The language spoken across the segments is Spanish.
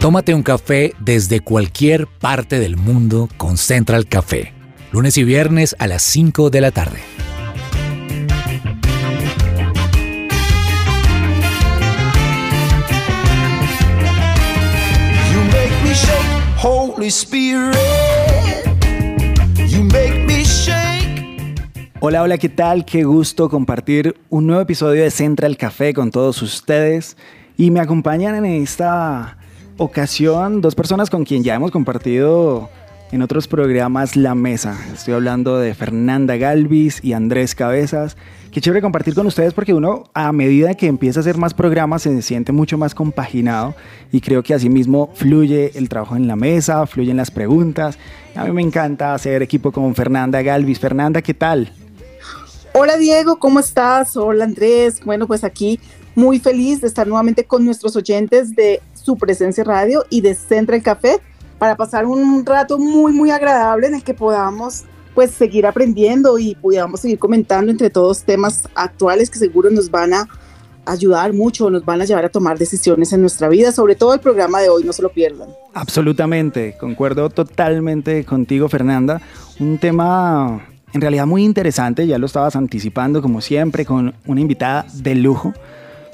Tómate un café desde cualquier parte del mundo con Central Café. Lunes y viernes a las 5 de la tarde. You make me shake, Holy Spirit. You make me shake. Hola, hola, ¿qué tal? Qué gusto compartir un nuevo episodio de Central Café con todos ustedes. Y me acompañan en esta ocasión dos personas con quien ya hemos compartido en otros programas La Mesa. Estoy hablando de Fernanda Galvis y Andrés Cabezas. Qué chévere compartir con ustedes porque uno a medida que empieza a hacer más programas se siente mucho más compaginado y creo que así mismo fluye el trabajo en la mesa, fluyen las preguntas. A mí me encanta hacer equipo con Fernanda Galvis. Fernanda, ¿qué tal? Hola Diego, ¿cómo estás? Hola Andrés. Bueno, pues aquí muy feliz de estar nuevamente con nuestros oyentes de su presencia radio y de Central Café para pasar un rato muy, muy agradable en el que podamos pues seguir aprendiendo y podamos seguir comentando entre todos temas actuales que seguro nos van a ayudar mucho, nos van a llevar a tomar decisiones en nuestra vida, sobre todo el programa de hoy, no se lo pierdan. Absolutamente, concuerdo totalmente contigo Fernanda. Un tema en realidad muy interesante, ya lo estabas anticipando como siempre con una invitada de lujo.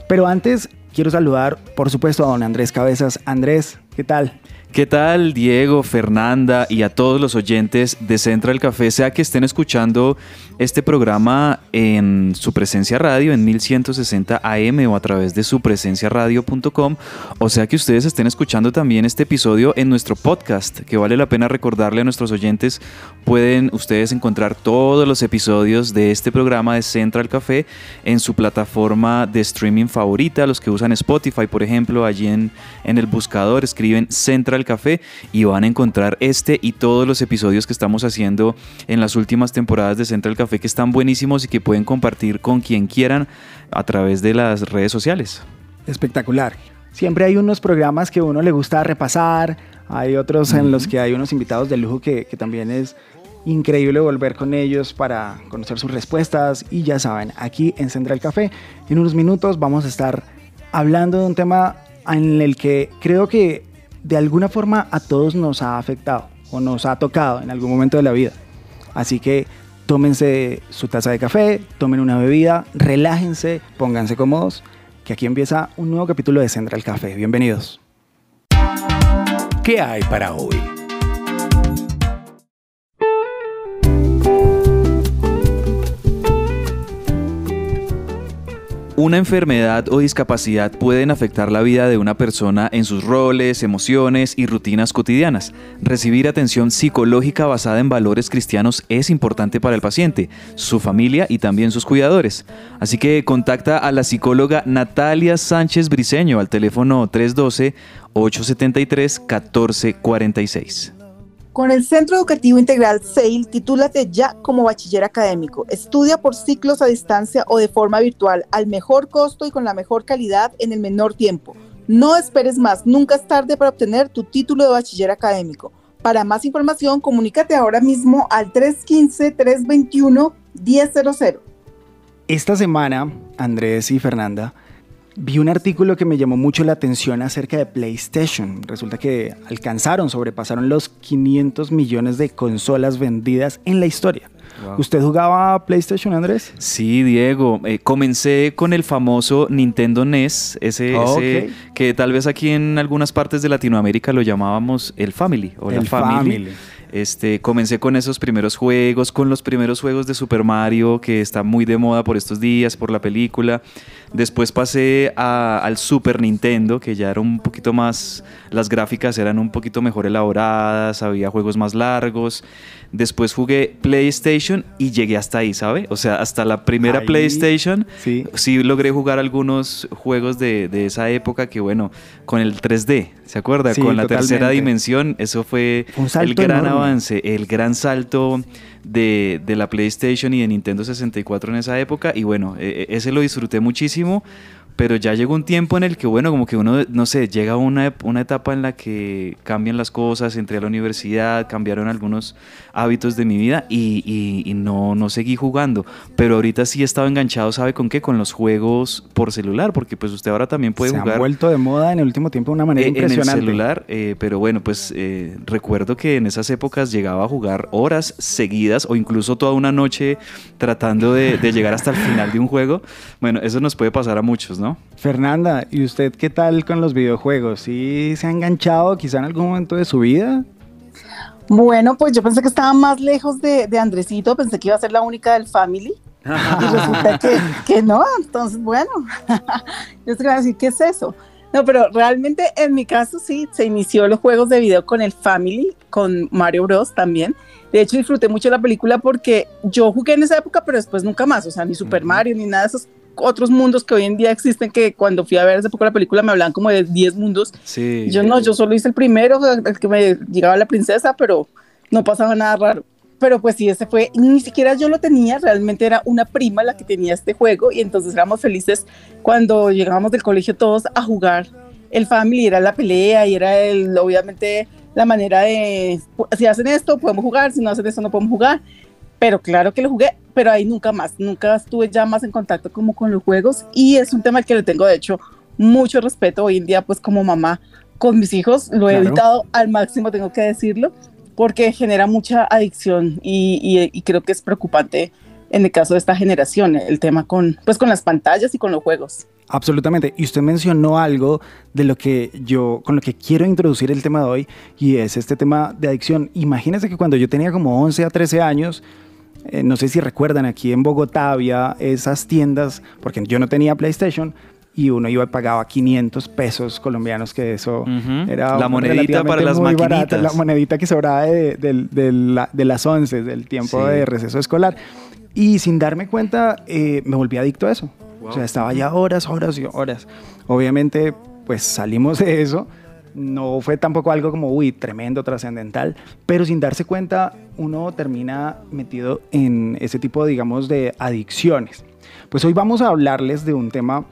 Pero antes quiero saludar, por supuesto, a don Andrés Cabezas. Andrés, ¿qué tal? ¿Qué tal Diego, Fernanda y a todos los oyentes de Central Café? Sea que estén escuchando este programa en su presencia radio en 1160 AM o a través de su radio.com o sea que ustedes estén escuchando también este episodio en nuestro podcast, que vale la pena recordarle a nuestros oyentes, pueden ustedes encontrar todos los episodios de este programa de Central Café en su plataforma de streaming favorita, los que usan Spotify, por ejemplo, allí en, en el buscador escriben Central Café y van a encontrar este y todos los episodios que estamos haciendo en las últimas temporadas de Central Café que están buenísimos y que pueden compartir con quien quieran a través de las redes sociales. Espectacular. Siempre hay unos programas que a uno le gusta repasar, hay otros en los que hay unos invitados de lujo que, que también es increíble volver con ellos para conocer sus respuestas y ya saben, aquí en Central Café, en unos minutos vamos a estar hablando de un tema en el que creo que de alguna forma a todos nos ha afectado o nos ha tocado en algún momento de la vida. Así que tómense su taza de café, tomen una bebida, relájense, pónganse cómodos, que aquí empieza un nuevo capítulo de Central Café. Bienvenidos. ¿Qué hay para hoy? Una enfermedad o discapacidad pueden afectar la vida de una persona en sus roles, emociones y rutinas cotidianas. Recibir atención psicológica basada en valores cristianos es importante para el paciente, su familia y también sus cuidadores. Así que contacta a la psicóloga Natalia Sánchez Briceño al teléfono 312-873-1446. Con el Centro Educativo Integral SAIL, titúlate ya como bachiller académico. Estudia por ciclos a distancia o de forma virtual, al mejor costo y con la mejor calidad en el menor tiempo. No esperes más, nunca es tarde para obtener tu título de bachiller académico. Para más información, comunícate ahora mismo al 315-321-1000. Esta semana, Andrés y Fernanda, vi un artículo que me llamó mucho la atención acerca de PlayStation. Resulta que alcanzaron, sobrepasaron los 500 millones de consolas vendidas en la historia. Wow. ¿Usted jugaba PlayStation, Andrés? Sí, Diego. Eh, comencé con el famoso Nintendo NES, ese, Oh, ese ok. que tal vez aquí en algunas partes de Latinoamérica lo llamábamos el Family o la El Family. Family. Este, comencé con esos primeros juegos, con los primeros juegos de Super Mario, que está muy de moda por estos días, por la película. Después pasé al Super Nintendo, que ya era un poquito más, las gráficas eran un poquito mejor elaboradas, había juegos más largos. Después jugué PlayStation y llegué hasta ahí, ¿sabe? O sea, hasta la primera Ahí, PlayStation sí. sí logré jugar algunos juegos de, de esa época que, bueno, con el 3D, ¿se acuerda? Sí, con la tercera dimensión, eso fue Un el gran enorme. avance, el gran salto de, de la PlayStation y de Nintendo 64 en esa época. Y bueno, e- e- ese lo disfruté muchísimo pero ya llegó un tiempo en el que, bueno, como que uno, no sé, llega una, una etapa en la que cambian las cosas, entré a la universidad, cambiaron algunos hábitos de mi vida y, y, no, no seguí jugando. Pero ahorita sí he estado enganchado, ¿sabe con qué? Con los juegos por celular, porque pues usted ahora también puede Se jugar. han vuelto de moda en el último tiempo de una manera eh, impresionante. En el celular, eh, pero bueno, pues eh, recuerdo que en esas épocas llegaba a jugar horas seguidas o incluso toda una noche tratando de, de llegar hasta el final de un juego. Bueno, eso nos puede pasar a muchos, ¿no? Fernanda, ¿y usted qué tal con los videojuegos? ¿Sí se ha enganchado quizá en algún momento de su vida? Bueno, pues yo pensé que estaba más lejos de, de Andresito, pensé que iba a ser la única del family. y resulta que, que no, entonces bueno, yo te voy a decir, ¿qué es eso? No, pero realmente en mi caso sí, se inició los juegos de video con el Family, con Mario Bros. también. De hecho, disfruté mucho la película porque yo jugué en esa época, pero después nunca más. O sea, ni Super Mario, ni nada de esos otros mundos que hoy en día existen, que cuando fui a ver hace poco la película me hablan como de 10 mundos. Sí. Yo no, yo solo hice el primero, el que me llegaba la princesa, pero no pasaba nada raro. Pero pues sí, ese fue, ni siquiera yo lo tenía, realmente era una prima la que tenía este juego y entonces éramos felices cuando llegábamos del colegio todos a jugar. El family era la pelea y era el, obviamente la manera de, si hacen esto podemos jugar, si no hacen esto no podemos jugar. Pero claro que lo jugué, pero ahí nunca más, nunca estuve ya más en contacto como con los juegos y es un tema que le tengo de hecho mucho respeto hoy en día pues como mamá con mis hijos, lo he Claro. evitado al máximo, tengo que decirlo, porque genera mucha adicción y, y- y creo que es preocupante en el caso de esta generación el tema con, pues, con las pantallas y con los juegos. Absolutamente. Y usted mencionó algo de lo que yo, con lo que quiero introducir el tema de hoy, y es este tema de adicción. Imagínense que cuando yo tenía como 11 a 13 años, eh, no sé si recuerdan, aquí en Bogotá había esas tiendas, porque yo no tenía PlayStation, y uno iba y pagaba 500 pesos colombianos, que eso era La monedita para las muy la monedita que sobraba de, de- de la- de las 11, del tiempo Sí. de receso escolar. Y sin darme cuenta, eh, me volví adicto a eso. O sea, estaba ya horas, horas y horas. Obviamente, pues salimos de eso. No fue tampoco algo como, uy, tremendo, trascendental, pero sin darse cuenta, uno termina metido en ese tipo, digamos, de adicciones. Pues hoy vamos a hablarles de un tema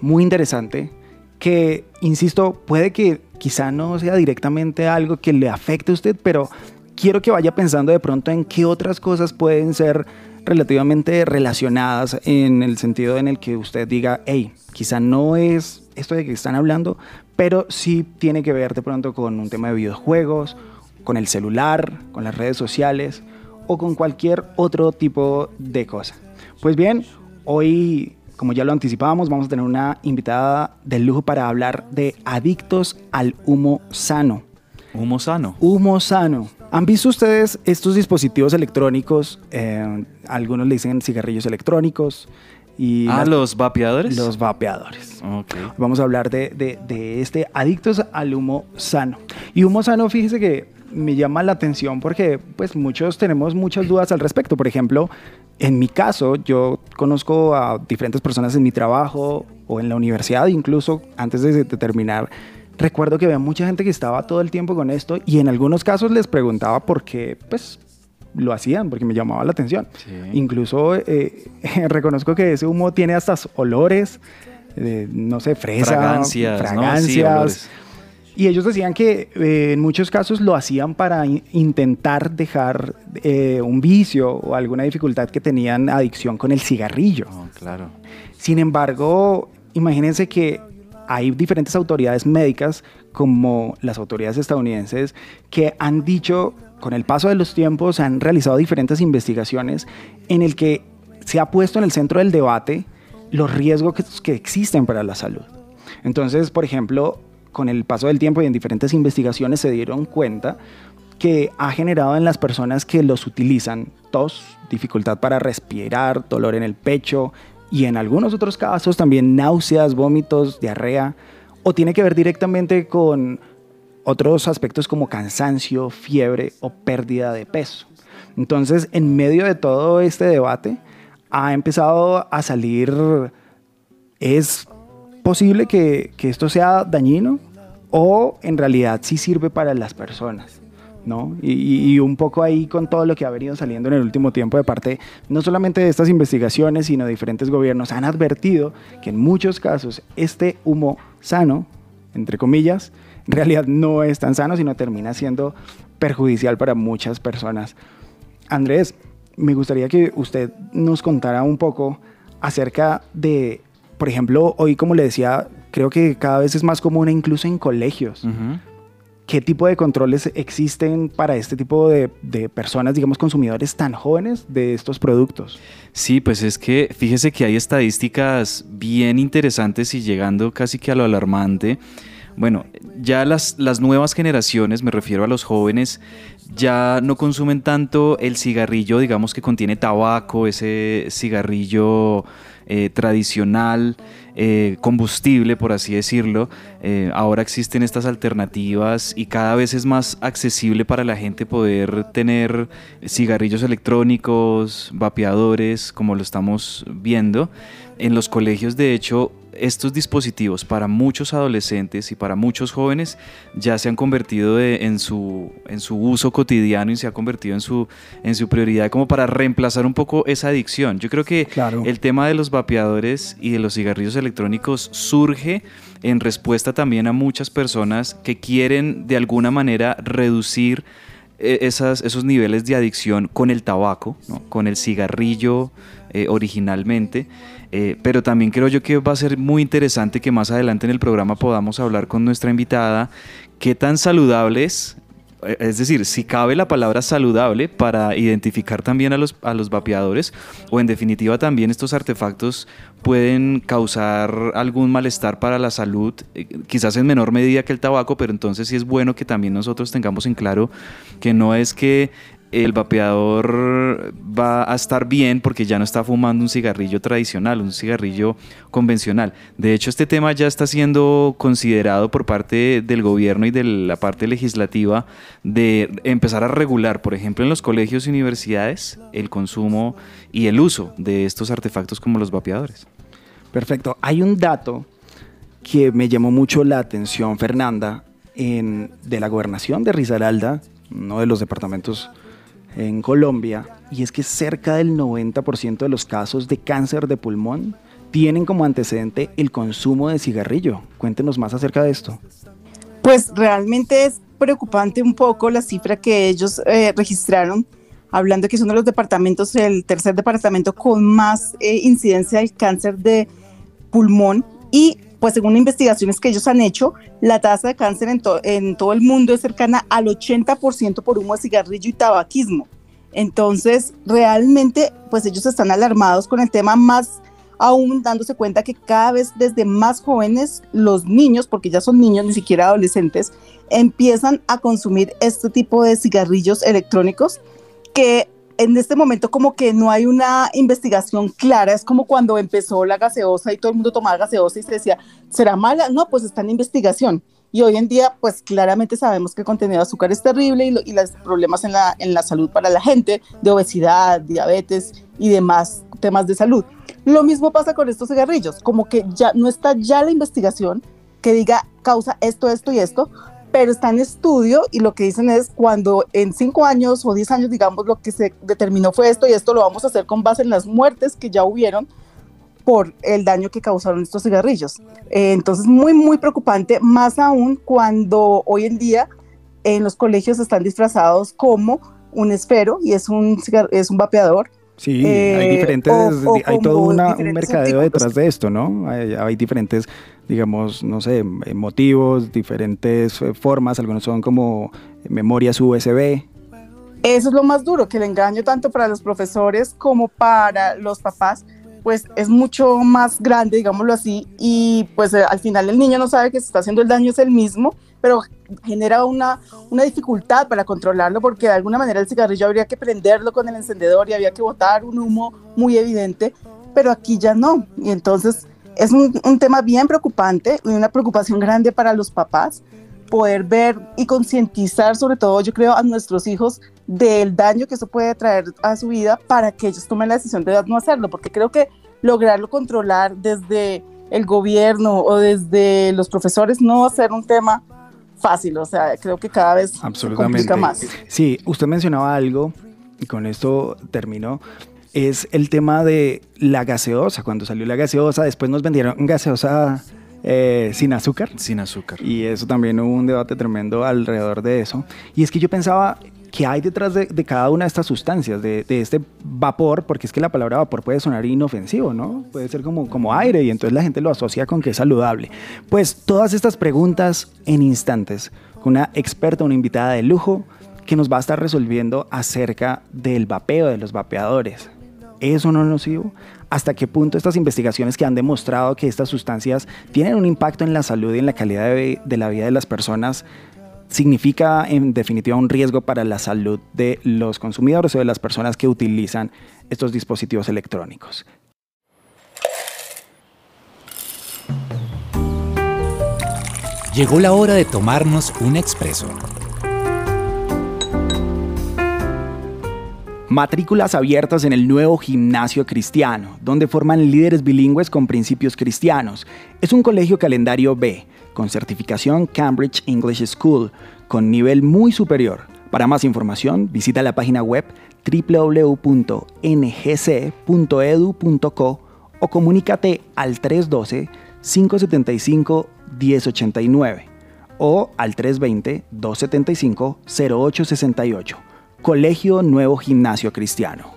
muy interesante que, insisto, puede que quizá no sea directamente algo que le afecte a usted, pero quiero que vaya pensando de pronto en qué otras cosas pueden ser relativamente relacionadas en el sentido en el que usted diga, hey, quizá no es esto de que están hablando, pero sí tiene que ver de pronto con un tema de videojuegos, con el celular, con las redes sociales o con cualquier otro tipo de cosa. Pues bien, hoy, como ya lo anticipábamos, vamos a tener una invitada de lujo para hablar de adictos al humo sano. Humo sano. Humo sano. ¿Han visto ustedes estos dispositivos electrónicos? Eh, algunos le dicen cigarrillos electrónicos. Y Ah, las- los vapeadores. los vapeadores. Ok. Vamos a hablar de, de- de este adictos al humo sano. Y humo sano, fíjese que me llama la atención porque pues muchos tenemos muchas dudas al respecto. Por ejemplo, en mi caso, yo conozco a diferentes personas en mi trabajo o en la universidad, incluso antes de, de terminar. Recuerdo que había mucha gente que estaba todo el tiempo con esto y en algunos casos les preguntaba por qué, pues lo hacían porque me llamaba la atención. Sí. Incluso eh, reconozco que ese humo tiene hasta olores, eh, no sé, fresa, Fragancias, ¿no? Sí, y ellos decían que eh, en muchos casos lo hacían para in- intentar dejar eh, un vicio o alguna dificultad que tenían adicción con el cigarrillo. Oh, claro. Sin embargo, imagínense que hay diferentes autoridades médicas, como las autoridades estadounidenses, que han dicho, con el paso de los tiempos, han realizado diferentes investigaciones en el que se ha puesto en el centro del debate los riesgos que, que existen para la salud. Entonces, por ejemplo, con el paso del tiempo y en diferentes investigaciones se dieron cuenta que ha generado en las personas que los utilizan tos, dificultad para respirar, dolor en el pecho y en algunos otros casos también náuseas, vómitos, diarrea, o tiene que ver directamente con otros aspectos como cansancio, fiebre o pérdida de peso. Entonces, en medio de todo este debate, ha empezado a salir, ¿es posible que, que esto sea dañino o en realidad sí sirve para las personas? ¿no? Y, y, un poco ahí con todo lo que ha venido saliendo en el último tiempo de parte, no solamente de estas investigaciones, sino de diferentes gobiernos, han advertido que en muchos casos este humo sano, entre comillas, en realidad no es tan sano, sino termina siendo perjudicial para muchas personas. Andrés, me gustaría que usted nos contara un poco acerca de, por ejemplo, hoy como le decía, creo que cada vez es más común incluso en colegios. ¿Qué tipo de controles existen para este tipo de, de, personas, digamos, consumidores tan jóvenes de estos productos? Sí, pues es que fíjese que hay estadísticas bien interesantes y llegando casi que a lo alarmante. Bueno, ya las, las nuevas generaciones, me refiero a los jóvenes, ya no consumen tanto el cigarrillo, digamos que contiene tabaco, ese cigarrillo eh, tradicional, eh, combustible, por así decirlo. Eh, ahora existen estas alternativas y cada vez es más accesible para la gente poder tener cigarrillos electrónicos, vapeadores, como lo estamos viendo. En los colegios, de hecho, estos dispositivos para muchos adolescentes y para muchos jóvenes ya se han convertido en, su, en su uso cotidiano y se ha convertido en su, en su prioridad como para reemplazar un poco esa adicción. Yo creo que el tema de los vapeadores y de los cigarrillos electrónicos surge en respuesta también a muchas personas que quieren de alguna manera reducir eh, esas, esos niveles de adicción con el tabaco, con el cigarrillo eh, originalmente. Eh, pero también creo yo que va a ser muy interesante que más adelante en el programa podamos hablar con nuestra invitada qué tan saludables eh, es decir, si cabe la palabra saludable para identificar también a los, a los vapeadores o en definitiva también estos artefactos pueden causar algún malestar para la salud, eh, quizás en menor medida que el tabaco, pero entonces sí es bueno que también nosotros tengamos en claro que no es que el vapeador va a estar bien porque ya no está fumando un cigarrillo tradicional, un cigarrillo convencional. De hecho, este tema ya está siendo considerado por parte del gobierno y de la parte legislativa de empezar a regular, por ejemplo, en los colegios y universidades, el consumo y el uso de estos artefactos como los vapeadores. Perfecto. Hay un dato que me llamó mucho la atención, Fernanda, en, de la gobernación de Risaralda, uno de los departamentos en Colombia y es que cerca del 90% de los casos de cáncer de pulmón tienen como antecedente el consumo de cigarrillo. Cuéntenos más acerca de esto. Pues realmente es preocupante un poco la cifra que ellos eh, registraron, hablando que es uno de los departamentos, el tercer departamento con más eh, incidencia del cáncer de pulmón y pues según investigaciones que ellos han hecho, la tasa de cáncer en, todo el mundo es cercana al 80% por humo de cigarrillo y tabaquismo. Entonces, realmente, pues ellos están alarmados con el tema más aún dándose cuenta que cada vez desde más jóvenes los niños, porque ya son niños, ni siquiera adolescentes, empiezan a consumir este tipo de cigarrillos electrónicos que en este momento como que no hay una investigación clara, es como cuando empezó la gaseosa y todo el mundo tomaba gaseosa y se decía, ¿será mala? No, pues está en investigación. Y hoy en día, pues claramente sabemos que el contenido de azúcar es terrible y, y los problemas en la, en la salud para la gente, de obesidad, diabetes y demás temas de salud. Lo mismo pasa con estos cigarrillos, como que ya no está ya la investigación que diga causa esto, esto y esto, pero está en estudio y lo que dicen es cuando en cinco años o diez años, digamos, lo que se determinó fue esto y esto lo vamos a hacer con base en las muertes que ya hubieron por el daño que causaron estos cigarrillos. Eh, entonces, muy, muy preocupante, más aún cuando hoy en día en los colegios están disfrazados como un esfero y es un, es un vapeador Sí, hay eh, diferentes, hay todo un mercadeo detrás de esto, ¿no? Hay, diferentes, digamos, no sé, motivos, diferentes eh, formas, algunos son como memorias USB. Eso es lo más duro, que el engaño tanto para los profesores como para los papás, pues es mucho más grande, digámoslo así, y pues eh, al final el niño no sabe que se está haciendo el daño es el mismo, pero genera una, una dificultad para controlarlo porque de alguna manera el cigarrillo habría que prenderlo con el encendedor y había que botar un humo muy evidente, pero aquí ya no. Y entonces es un, un tema bien preocupante y una preocupación grande para los papás poder ver y concientizar sobre todo, yo creo, a nuestros hijos del daño que eso puede traer a su vida para que ellos tomen la decisión de no hacerlo, porque creo que lograrlo controlar desde el gobierno o desde los profesores no va a ser un tema fácil, o sea, creo que cada vez se complica más. Sí, usted mencionaba algo, y con esto termino, es el tema de la gaseosa. Cuando salió la gaseosa, después nos vendieron gaseosa eh, sin azúcar. Sin azúcar. Y eso también hubo un debate tremendo alrededor de eso. Y es que yo pensaba, ¿qué hay detrás de, cada una de estas sustancias, de, este vapor? Porque es que la palabra vapor puede sonar inofensivo, ¿no? Puede ser como, como aire y entonces la gente lo asocia con que es saludable. Pues todas estas preguntas en instantes, con una experta, una invitada de lujo, que nos va a estar resolviendo acerca del vapeo, de los vapeadores. ¿Es o no nocivo? ¿Hasta qué punto estas investigaciones que han demostrado que estas sustancias tienen un impacto en la salud y en la calidad de, de la vida de las personas significa en definitiva un riesgo para la salud de los consumidores o de las personas que utilizan estos dispositivos electrónicos? Llegó la hora de tomarnos un expreso Matrículas abiertas en el nuevo gimnasio cristiano, donde forman líderes bilingües con principios cristianos. Es un colegio calendario B, con certificación Cambridge English School, con nivel muy superior. Para más información, visita la página web www.ngc.edu.co o comunícate al 312-575-1089 o al 320-275-0868. Colegio Nuevo Gimnasio Cristiano.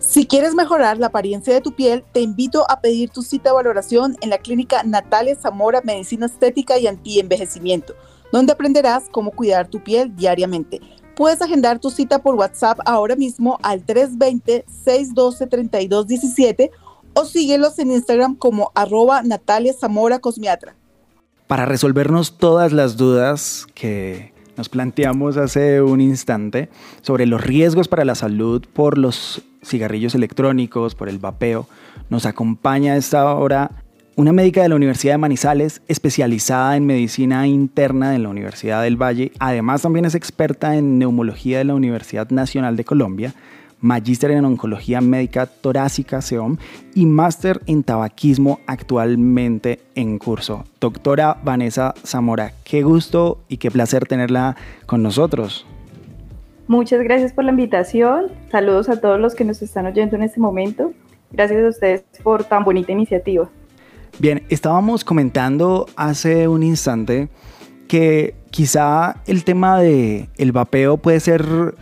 Si quieres mejorar la apariencia de tu piel, te invito a pedir tu cita de valoración en la clínica Natalia Zamora Medicina Estética y Antienvejecimiento, donde aprenderás cómo cuidar tu piel diariamente. Puedes agendar tu cita por WhatsApp ahora mismo al 320-612-3217 o síguelos en Instagram como arroba Natalia Zamora Cosmiatra. Para resolvernos todas las dudas que nos planteamos hace un instante sobre los riesgos para la salud por los cigarrillos electrónicos, por el vapeo. Nos acompaña a esta hora una médica de la Universidad de Manizales, especializada en medicina interna de la Universidad del Valle. Además, también es experta en neumología de la Universidad Nacional de Colombia magíster en oncología médica torácica, SEOM, y máster en tabaquismo actualmente en curso. Doctora Vanessa Zamora, qué gusto y qué placer tenerla con nosotros. Muchas gracias por la invitación. Saludos a todos los que nos están oyendo en este momento. Gracias a ustedes por tan bonita iniciativa. Bien, estábamos comentando hace un instante que quizá el tema de el vapeo puede ser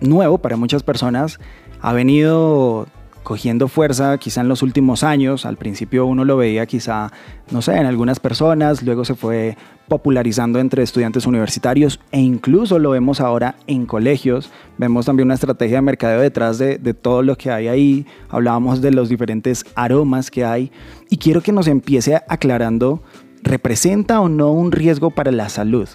nuevo para muchas personas, ha venido cogiendo fuerza quizá en los últimos años. Al principio uno lo veía quizá, no sé, en algunas personas, luego se fue popularizando entre estudiantes universitarios e incluso lo vemos ahora en colegios. Vemos también una estrategia de mercadeo detrás de, de todo lo que hay ahí. Hablábamos de los diferentes aromas que hay y quiero que nos empiece aclarando, ¿representa o no un riesgo para la salud?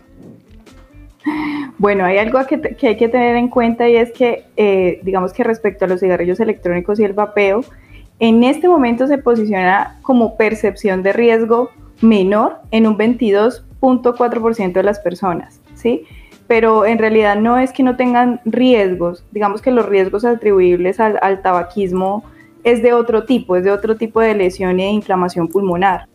Bueno, hay algo que, hay que tener en cuenta y es que, eh, digamos que respecto a los cigarrillos electrónicos y el vapeo, en este momento se posiciona como percepción de riesgo menor en un 22.4% de las personas, ¿sí? Pero en realidad no es que no tengan riesgos, digamos que los riesgos atribuibles al, tabaquismo es de otro tipo, es de otro tipo de lesión e inflamación pulmonar.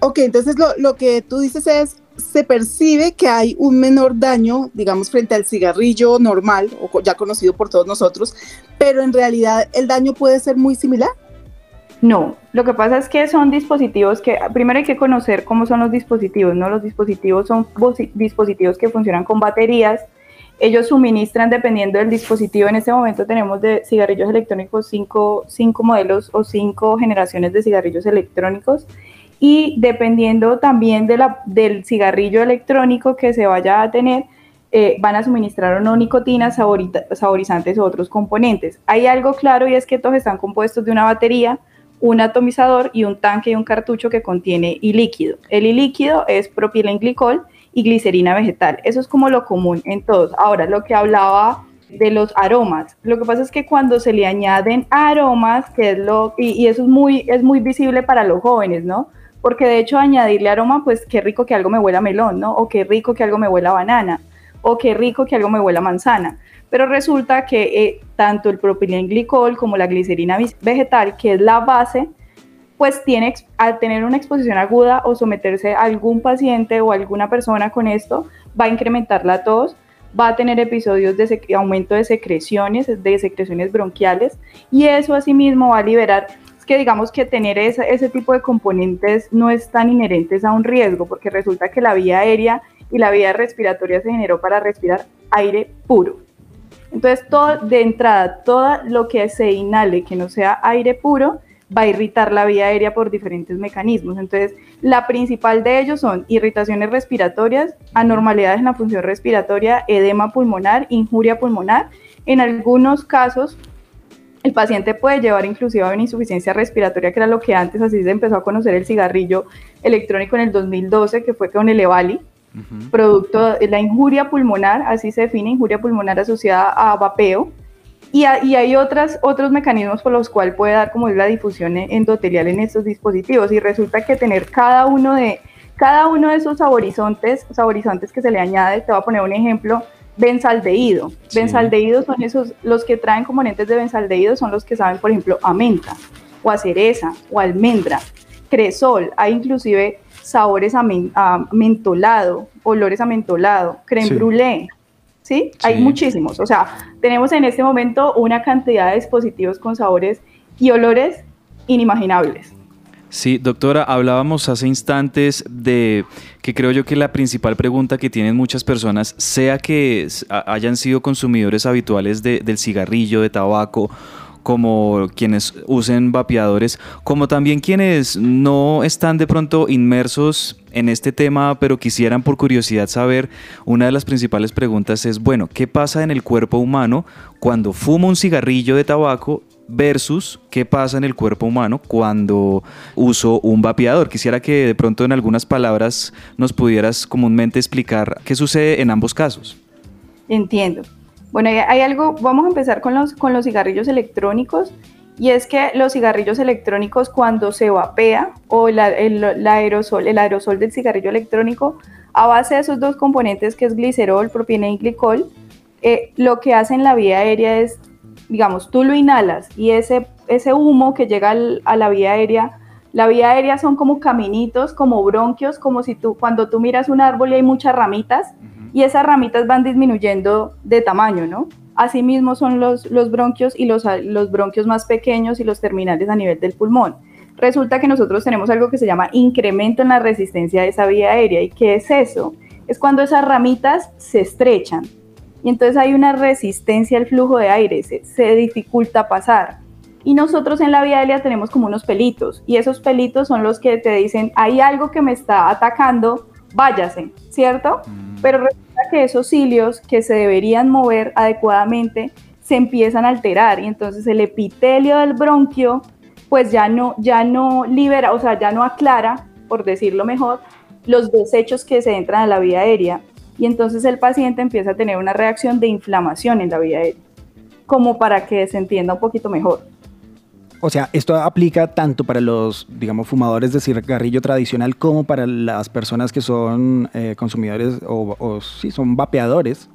Ok, entonces lo, lo que tú dices es, se percibe que hay un menor daño, digamos, frente al cigarrillo normal, o ya conocido por todos nosotros, pero en realidad el daño puede ser muy similar. No, lo que pasa es que son dispositivos que, primero hay que conocer cómo son los dispositivos, ¿no? Los dispositivos son dispositivos que funcionan con baterías, ellos suministran dependiendo del dispositivo, en este momento tenemos de cigarrillos electrónicos cinco, cinco modelos o cinco generaciones de cigarrillos electrónicos y dependiendo también de la, del cigarrillo electrónico que se vaya a tener, eh, van a suministrar o no nicotina, saborizantes o otros componentes. Hay algo claro y es que todos están compuestos de una batería, un atomizador y un tanque y un cartucho que contiene ilíquido. El ilíquido es propilenglicol y glicerina vegetal. Eso es como lo común en todos. Ahora, lo que hablaba de los aromas. Lo que pasa es que cuando se le añaden aromas, que es lo, y, y, eso es muy, es muy visible para los jóvenes, ¿no? Porque de hecho añadirle aroma, pues qué rico que algo me huela melón, ¿no? O qué rico que algo me huela banana, o qué rico que algo me huela manzana. Pero resulta que eh, tanto el propilenglicol como la glicerina vegetal, que es la base, pues tiene, al tener una exposición aguda o someterse a algún paciente o alguna persona con esto, va a incrementar la tos, va a tener episodios de aumento de secreciones, de secreciones bronquiales, y eso asimismo va a liberar que digamos que tener ese, ese tipo de componentes no es tan inherentes a un riesgo, porque resulta que la vía aérea y la vía respiratoria se generó para respirar aire puro. Entonces, todo, de entrada, todo lo que se inhale que no sea aire puro, va a irritar la vía aérea por diferentes mecanismos. Entonces, la principal de ellos son irritaciones respiratorias, anormalidades en la función respiratoria, edema pulmonar, injuria pulmonar. En algunos casos, el paciente puede llevar inclusive a una insuficiencia respiratoria, que era lo que antes así se empezó a conocer el cigarrillo electrónico en el 2012, que fue con el Evali, producto de la injuria pulmonar, así se define injuria pulmonar asociada a vapeo y, hay otras, otros mecanismos por los cuales puede dar como es la difusión endotelial en estos dispositivos. Y resulta que tener cada uno de, cada uno de esos saborizantes, saborizantes que se le añade, te voy a poner un ejemplo, benzaldehído. Benzaldehído son esos, los que traen componentes de benzaldehído son los que saben, por ejemplo, a menta, o a cereza, o almendra, cresol, hay inclusive sabores a, mentolado, olores a mentolado, creme brûlée, ¿sí? Hay muchísimos. O sea, tenemos en este momento una cantidad de dispositivos con sabores y olores inimaginables. Sí, doctora, hablábamos hace instantes de que creo yo que la principal pregunta que tienen muchas personas, sea que hayan sido consumidores habituales del cigarrillo, de tabaco, como quienes usen vapeadores, como también quienes no están de pronto inmersos en este tema, pero quisieran por curiosidad saber, una de las principales preguntas es, bueno, ¿qué pasa en el cuerpo humano cuando fumo un cigarrillo de tabaco versus qué pasa en el cuerpo humano cuando uso un vapeador. Quisiera que de pronto en algunas palabras nos pudieras comúnmente explicar qué sucede en ambos casos. Entiendo. Bueno, hay algo, vamos a empezar con los, con los cigarrillos electrónicos. Y es que los cigarrillos electrónicos cuando se vapea o el, aerosol, el aerosol del cigarrillo electrónico, a base de esos dos componentes que es glicerol, propina y glicol, eh, lo que hace en la vía aérea es, digamos, tú lo inhalas y ese, ese humo que llega a la vía aérea, la vía aérea son como caminitos, como bronquios, como si tú, cuando tú miras un árbol y hay muchas ramitas, y esas ramitas van disminuyendo de tamaño, ¿no? Asimismo son los, los bronquios y los, los bronquios más pequeños y los terminales a nivel del pulmón. Resulta que nosotros tenemos algo que se llama incremento en la resistencia de esa vía aérea. ¿Y qué es eso? Es cuando esas ramitas se estrechan y entonces hay una resistencia al flujo de aire, se, se dificulta pasar. Y nosotros en la vía aérea tenemos como unos pelitos y esos pelitos son los que te dicen, hay algo que me está atacando, váyase, ¿cierto? Mm. Pero resulta que esos cilios que se deberían mover adecuadamente se empiezan a alterar y entonces el epitelio del bronquio pues ya no, ya no libera, o sea, ya no aclara, por decirlo mejor, los desechos que se entran a la vía aérea y entonces el paciente empieza a tener una reacción de inflamación en la vía aérea, como para que se entienda un poquito mejor. O sea, esto aplica tanto para los, digamos, fumadores de cigarrillo tradicional como para las personas que son eh, consumidores o, o sí, son vapeadores.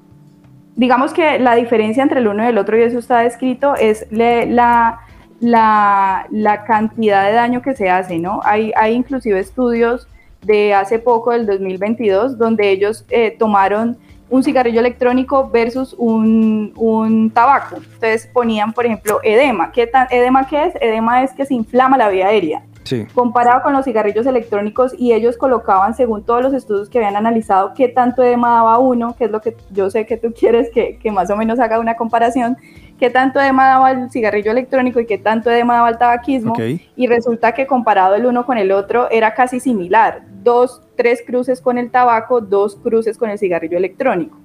Digamos que la diferencia entre el uno y el otro, y eso está descrito, es la, la, la cantidad de daño que se hace, ¿no? Hay, hay inclusive estudios de hace poco, del 2022, donde ellos eh, tomaron un cigarrillo electrónico versus un, un, tabaco. Entonces ponían, por ejemplo, edema. ¿Qué tan, ¿Edema qué es? Edema es que se inflama la vía aérea. Sí. Comparado con los cigarrillos electrónicos y ellos colocaban, según todos los estudios que habían analizado, qué tanto edema daba uno, que es lo que yo sé que tú quieres que, que más o menos haga una comparación, qué tanto edema daba el cigarrillo electrónico y qué tanto edema daba el tabaquismo. Y resulta que comparado el uno con el otro era casi similar. Dos, tres cruces con el tabaco, dos cruces con el cigarrillo electrónico.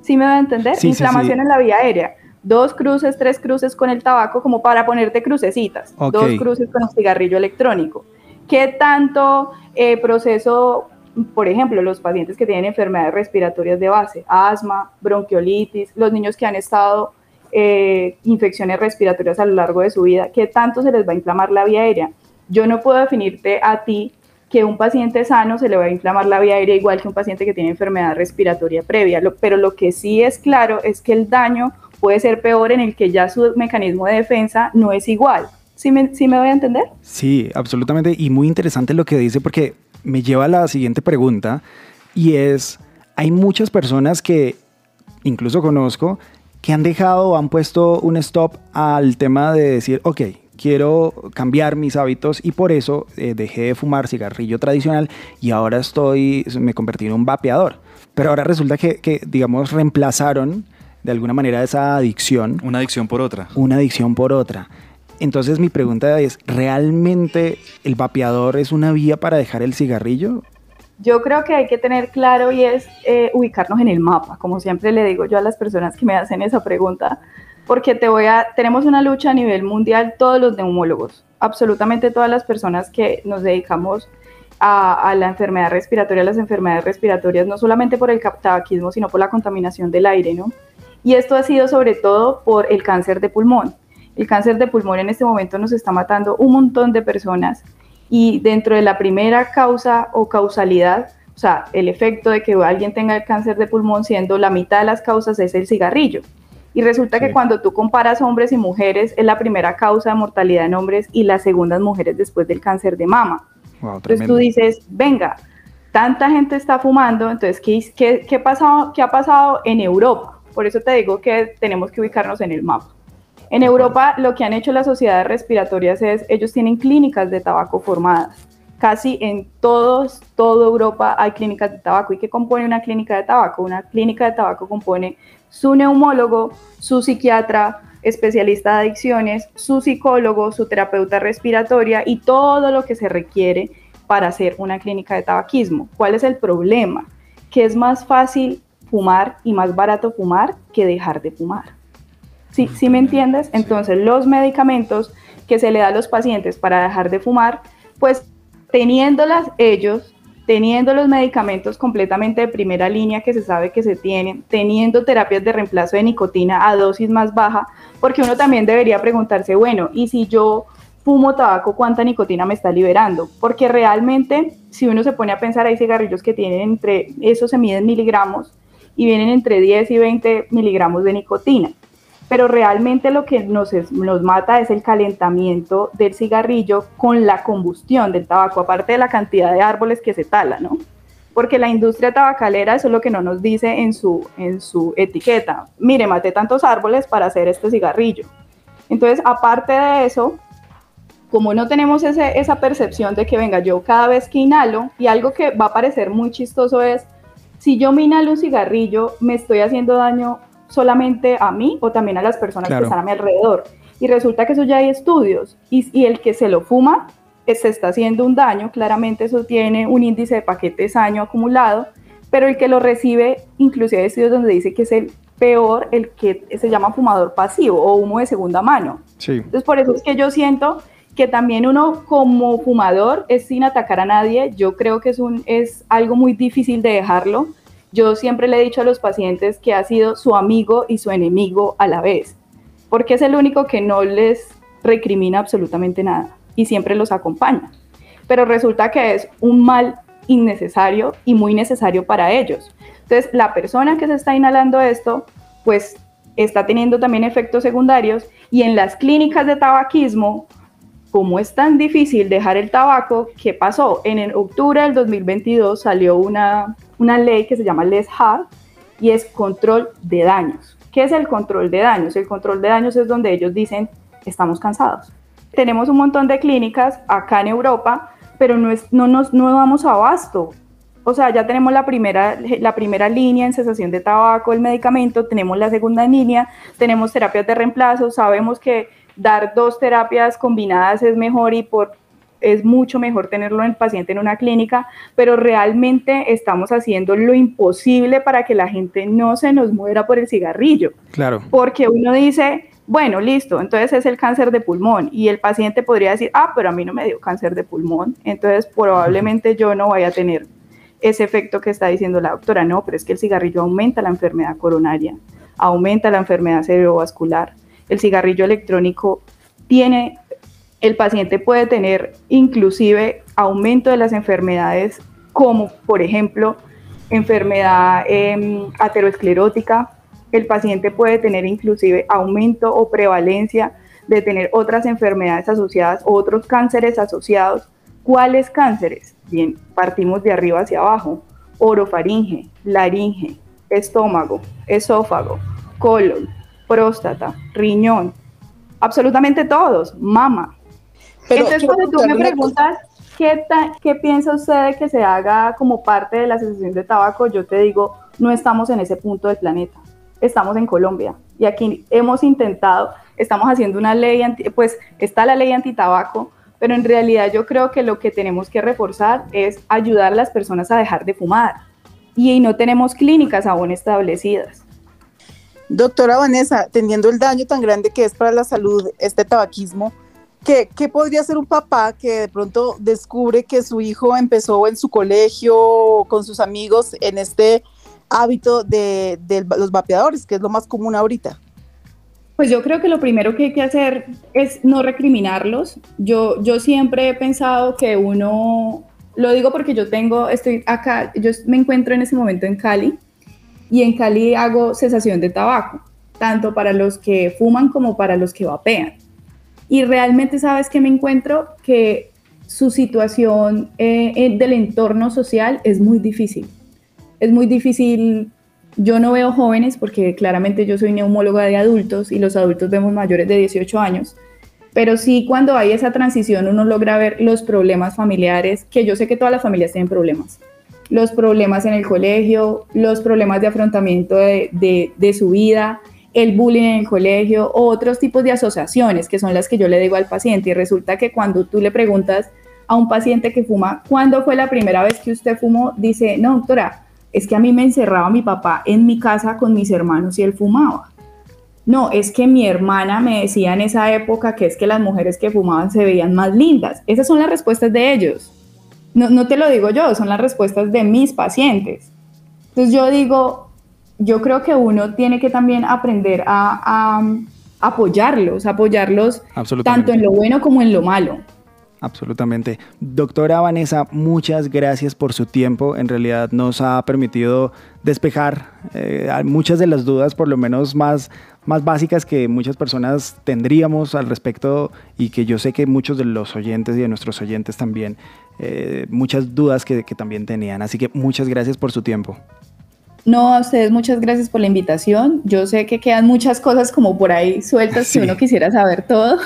¿Sí me va a entender? Inflamación en la vía aérea. Dos cruces, tres cruces con el tabaco como para ponerte crucecitas. Dos cruces con el cigarrillo electrónico. ¿Qué tanto eh, proceso por ejemplo, los pacientes que tienen enfermedades respiratorias de base, asma, bronquiolitis, los niños que han estado eh, infecciones respiratorias a lo largo de su vida, ¿qué tanto se les va a inflamar la vía aérea? Yo no puedo definirte a ti que un paciente sano se le va a inflamar la vía aérea igual que un paciente que tiene enfermedad respiratoria previa, pero lo que sí es claro es que el daño puede ser peor en el que ya su mecanismo de defensa no es igual, ¿Sí me, ¿Sí me voy a entender? Sí, absolutamente. Y muy interesante lo que dice porque me lleva a la siguiente pregunta y es, hay muchas personas que incluso conozco que han dejado o han puesto un stop al tema de decir, ok, quiero cambiar mis hábitos y por eso eh, dejé de fumar cigarrillo tradicional y ahora estoy, me convertí en un vapeador. Pero ahora resulta que, que, digamos, reemplazaron de alguna manera esa adicción. Una adicción por otra. Una adicción por otra. Entonces mi pregunta es, ¿realmente el vapeador es una vía para dejar el cigarrillo? Yo creo que hay que tener claro y es eh, ubicarnos en el mapa, como siempre le digo yo a las personas que me hacen esa pregunta, porque te voy a, tenemos una lucha a nivel mundial, todos los neumólogos, absolutamente todas las personas que nos dedicamos a, a, la enfermedad respiratoria, las enfermedades respiratorias, no solamente por el tabaquismo, sino por la contaminación del aire, ¿no? Y esto ha sido sobre todo por el cáncer de pulmón. El cáncer de pulmón en este momento nos está matando un montón de personas y dentro de la primera causa o causalidad, o sea, el efecto de que alguien tenga el cáncer de pulmón siendo la mitad de las causas es el cigarrillo. Y resulta sí. que cuando tú comparas hombres y mujeres, es la primera causa de mortalidad en hombres y la segunda en mujeres después del cáncer de mama. Wow, entonces tú dices, venga, tanta gente está fumando, entonces, ¿qué, qué, qué, pasado, ¿qué ha pasado en Europa? Por eso te digo que tenemos que ubicarnos en el mapa. En Europa lo que han hecho las sociedades respiratorias es, ellos tienen clínicas de tabaco formadas. Casi en todos, toda Europa hay clínicas de tabaco. ¿Y qué compone una clínica de tabaco? Una clínica de tabaco compone su neumólogo, su psiquiatra, especialista de adicciones, su psicólogo, su terapeuta respiratoria y todo lo que se requiere para hacer una clínica de tabaquismo. ¿Cuál es el problema? Que es más fácil fumar y más barato fumar que dejar de fumar. ¿Sí, ¿sí me entiendes? Entonces los medicamentos que se le da a los pacientes para dejar de fumar, pues teniéndolas ellos, teniendo los medicamentos completamente de primera línea que se sabe que se tienen, teniendo terapias de reemplazo de nicotina a dosis más baja, porque uno también debería preguntarse, bueno, ¿y si yo fumo tabaco, cuánta nicotina me está liberando? Porque realmente, si uno se pone a pensar, hay cigarrillos que tienen entre, eso se mide en miligramos, y vienen entre 10 y 20 miligramos de nicotina. Pero realmente lo que nos, es, nos mata es el calentamiento del cigarrillo con la combustión del tabaco, aparte de la cantidad de árboles que se tala, ¿no? Porque la industria tabacalera, eso es lo que no nos dice en su, en su etiqueta. Mire, maté tantos árboles para hacer este cigarrillo. Entonces, aparte de eso, como no tenemos ese, esa percepción de que, venga, yo cada vez que inhalo, y algo que va a parecer muy chistoso es, si yo me inhalo un cigarrillo, me estoy haciendo daño solamente a mí o también a las personas claro. que están a mi alrededor. Y resulta que eso ya hay estudios. Y, y, el que se lo fuma se está haciendo un daño, claramente eso tiene un índice de paquetes año acumulado, pero el que lo recibe, inclusive hay estudios donde dice que es el peor, el que se llama fumador pasivo o humo de segunda mano. Sí. Entonces por eso es que yo siento que también uno como fumador es sin atacar a nadie, yo creo que es, un, es algo muy difícil de dejarlo. Yo siempre le he dicho a los pacientes que ha sido su amigo y su enemigo a la vez, porque es el único que no les recrimina absolutamente nada y siempre los acompaña. Pero resulta que es un mal innecesario y muy necesario para ellos. Entonces, la persona que se está inhalando esto, pues está teniendo también efectos secundarios y en las clínicas de tabaquismo como es tan difícil dejar el tabaco, ¿qué pasó? En octubre del 2022 salió una, una ley que se llama Les HAD y es control de daños. ¿Qué es el control de daños? El control de daños es donde ellos dicen, estamos cansados. Tenemos un montón de clínicas acá en Europa, pero no, es, no, nos, no damos abasto. O sea, ya tenemos la primera, la primera línea en cesación de tabaco, el medicamento, tenemos la segunda línea, tenemos terapias de reemplazo, sabemos que dar dos terapias combinadas es mejor y por es mucho mejor tenerlo en el paciente en una clínica, pero realmente estamos haciendo lo imposible para que la gente no se nos muera por el cigarrillo. Claro. Porque uno dice, bueno, listo, entonces es el cáncer de pulmón y el paciente podría decir, ah, pero a mí no me dio cáncer de pulmón, entonces probablemente yo no vaya a tener ese efecto que está diciendo la doctora. No, pero es que el cigarrillo aumenta la enfermedad coronaria, aumenta la enfermedad cerebrovascular, el cigarrillo electrónico tiene, el paciente puede tener inclusive aumento de las enfermedades como por ejemplo enfermedad eh, aterosclerótica, el paciente puede tener inclusive aumento o prevalencia de tener otras enfermedades asociadas, otros cánceres asociados. ¿Cuáles cánceres? Bien, partimos de arriba hacia abajo. Orofaringe, laringe, estómago, esófago, colon, próstata, riñón, absolutamente todos, mama. Entonces, cuando tú me preguntas ¿qué, ¿qué piensa usted de que se haga como parte de la asociación de tabaco? Yo te digo, no estamos en ese punto del planeta, estamos en Colombia y aquí hemos intentado, estamos haciendo una ley, pues está la ley antitabaco, pero en realidad yo creo que lo que tenemos que reforzar es ayudar a las personas a dejar de fumar y no tenemos clínicas aún establecidas. Doctora Vanessa, teniendo el daño tan grande que es para la salud este tabaquismo, ¿qué, ¿qué, podría hacer un papá que de pronto descubre que su hijo empezó en su colegio con sus amigos en este hábito de, de los vapeadores, que es lo más común ahorita? Pues yo creo que lo primero que hay que hacer es no recriminarlos. Yo, yo siempre he pensado que uno, lo digo porque yo tengo, estoy acá, yo me encuentro en ese momento en Cali y en Cali hago cesación de tabaco, tanto para los que fuman como para los que vapean. Y realmente sabes que me encuentro que su situación eh, del entorno social es muy difícil es muy difícil. Yo no veo jóvenes porque claramente yo soy neumóloga de adultos y los adultos vemos mayores de 18 años, pero sí cuando hay esa transición uno logra ver los problemas familiares, que yo sé que todas las familias tienen problemas, los problemas en el colegio, los problemas de afrontamiento de, de, su vida, el bullying en el colegio, otros tipos de asociaciones que son las que yo le digo al paciente y resulta que cuando tú le preguntas a un paciente que fuma, ¿cuándo fue la primera vez que usted fumó? Dice, no, doctora, es que a mí me encerraba mi papá en mi casa con mis hermanos y él fumaba. No, es que mi hermana me decía en esa época que es que las mujeres que fumaban se veían más lindas. Esas son las respuestas de ellos. No, no te lo digo yo, son las respuestas de mis pacientes. Entonces yo digo, yo creo que uno tiene que también aprender a, a apoyarlos, apoyarlos tanto en lo bueno como en lo malo. Absolutamente. Doctora Vanessa, muchas gracias por su tiempo. En realidad nos ha permitido despejar eh, muchas de las dudas, por lo menos más, más básicas que muchas personas tendríamos al respecto y que yo sé que muchos de los oyentes y de nuestros oyentes también, eh, muchas dudas que, que también tenían. Así que muchas gracias por su tiempo. No, a ustedes muchas gracias por la invitación. Yo sé que quedan muchas cosas como por ahí sueltas si uno quisiera saber todo,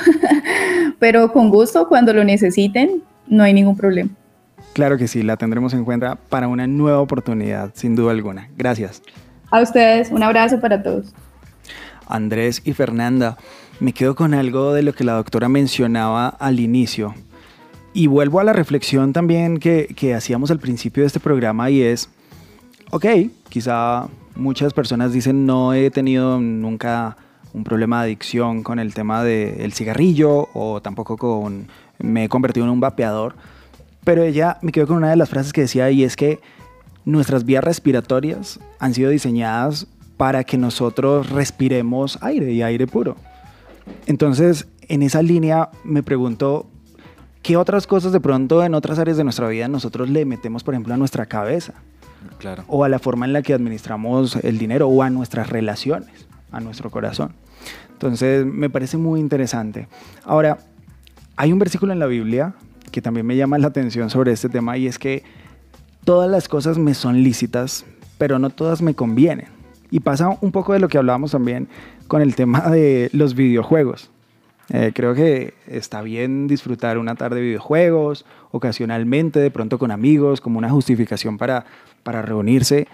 pero con gusto, cuando lo necesiten, no hay ningún problema. Claro que sí, la tendremos en cuenta para una nueva oportunidad, sin duda alguna. Gracias. A ustedes, un abrazo para todos. Andrés y Fernanda, me quedo con algo de lo que la doctora mencionaba al inicio. Y vuelvo a la reflexión también que, que hacíamos al principio de este programa y es ok, quizá muchas personas dicen no he tenido nunca un problema de adicción con el tema del cigarrillo o tampoco con me he convertido en un vapeador, pero ella me quedó con una de las frases que decía y es que nuestras vías respiratorias han sido diseñadas para que nosotros respiremos aire y aire puro. Entonces, en esa línea me pregunto, ¿qué otras cosas de pronto en otras áreas de nuestra vida nosotros le metemos, por ejemplo, a nuestra cabeza? o a la forma en la que administramos el dinero o a nuestras relaciones, a nuestro corazón. Entonces me parece muy interesante. Ahora, hay un versículo en la Biblia que también me llama la atención sobre este tema y es que todas las cosas me son lícitas, pero no todas me convienen. Y pasa un poco de lo que hablábamos también con el tema de los videojuegos. Eh, creo que está bien disfrutar una tarde de videojuegos, ocasionalmente, de pronto con amigos, como una justificación para, para reunirse.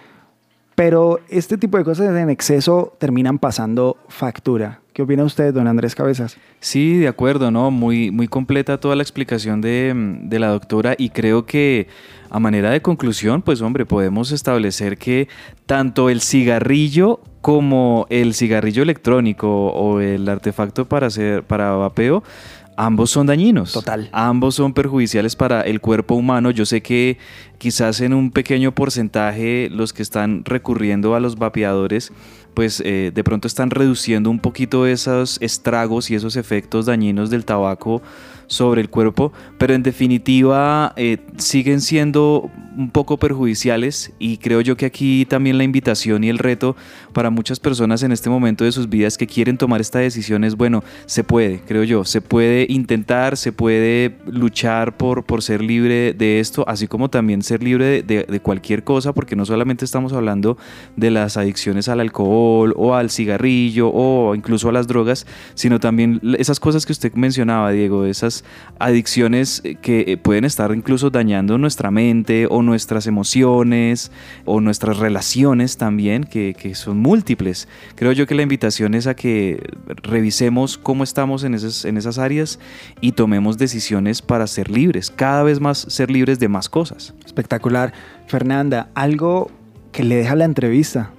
Pero este tipo de cosas en exceso terminan pasando factura. ¿Qué opina usted, don Andrés Cabezas? Sí, de acuerdo, ¿no? Muy, muy completa toda la explicación de, de, la doctora y creo que a manera de conclusión, pues hombre, podemos establecer que tanto el cigarrillo como el cigarrillo electrónico o el artefacto para hacer para vapeo ambos son dañinos. Total. Ambos son perjudiciales para el cuerpo humano. Yo sé que, quizás en un pequeño porcentaje los que están recurriendo a los vapeadores pues eh, de pronto están reduciendo un poquito esos estragos y esos efectos dañinos del tabaco sobre el cuerpo, pero en definitiva eh, siguen siendo un poco perjudiciales y creo yo que aquí también la invitación y el reto para muchas personas en este momento de sus vidas que quieren tomar esta decisión es, bueno, se puede, creo yo, se puede intentar, se puede luchar por, por ser libre de esto, así como también ser libre de, cualquier cosa, porque no solamente estamos hablando de las adicciones al alcohol o al cigarrillo o incluso a las drogas, sino también esas cosas que usted mencionaba, Diego, esas adicciones que eh, pueden estar incluso dañando nuestra mente o nuestras emociones o nuestras relaciones también, que, que son múltiples. Creo yo que la invitación es a que revisemos cómo estamos en esas, en esas áreas y tomemos decisiones para ser libres, cada vez más ser libres de más cosas. Espectacular. Fernanda, algo que le deja la entrevista.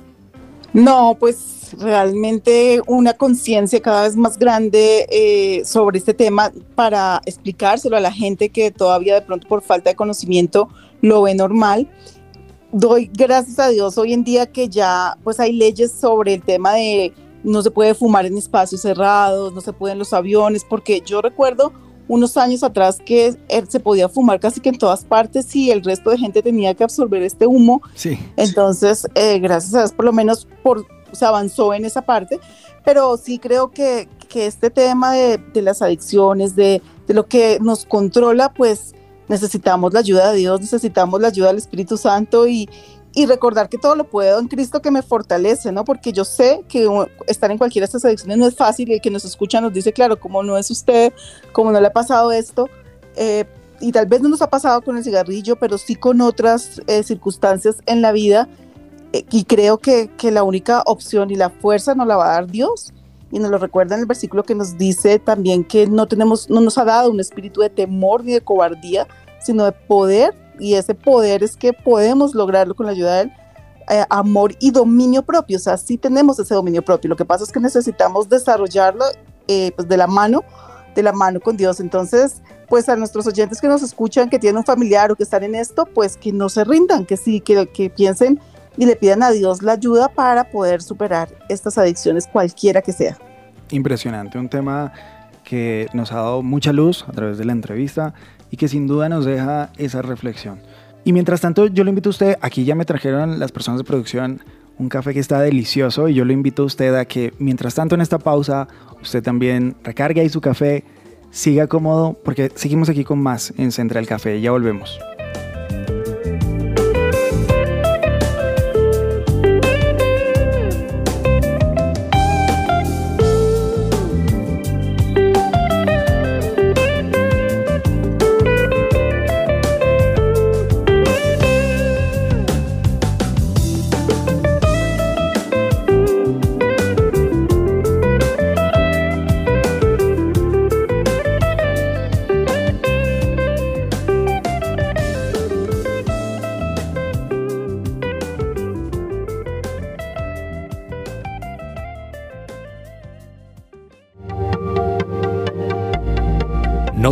No, pues realmente una conciencia cada vez más grande eh, sobre este tema para explicárselo a la gente que todavía de pronto por falta de conocimiento lo ve normal. Doy gracias a Dios hoy en día que ya pues hay leyes sobre el tema de no se puede fumar en espacios cerrados, no se puede en los aviones, porque yo recuerdo unos años atrás que eh, se podía fumar casi que en todas partes y el resto de gente tenía que absorber este humo. Sí. Entonces, eh, gracias a Dios, por lo menos por, se avanzó en esa parte, pero sí creo que, que este tema de, de las adicciones, de, de, lo que nos controla, pues necesitamos la ayuda de Dios, necesitamos la ayuda del Espíritu Santo y, y recordar que todo lo puedo en Cristo que me fortalece, ¿no? Porque yo sé que estar en cualquiera de estas adicciones no es fácil y el que nos escucha nos dice, claro, como no es usted, como no le ha pasado esto, eh, y tal vez no nos ha pasado con el cigarrillo, pero sí con otras eh, circunstancias en la vida, y creo que, que la única opción y la fuerza nos la va a dar Dios. Y nos lo recuerda en el versículo que nos dice también que no tenemos, no nos ha dado un espíritu de temor ni de cobardía, sino de poder, y ese poder es que podemos lograrlo con la ayuda del eh, amor y dominio propio, o sea, sí tenemos ese dominio propio, lo que pasa es que necesitamos desarrollarlo eh, pues de la mano, de la mano con Dios, entonces, pues a nuestros oyentes que nos escuchan, que tienen un familiar o que están en esto, pues que no se rindan, que sí, que, que piensen y le pidan a Dios la ayuda para poder superar estas adicciones cualquiera que sea. Impresionante, un tema que nos ha dado mucha luz a través de la entrevista y que sin duda nos deja esa reflexión. Y mientras tanto, yo lo invito a usted, aquí ya me trajeron las personas de producción un café que está delicioso y yo lo invito a usted a que mientras tanto en esta pausa, usted también recargue ahí su café, siga cómodo, porque seguimos aquí con más en Central Café, ya volvemos.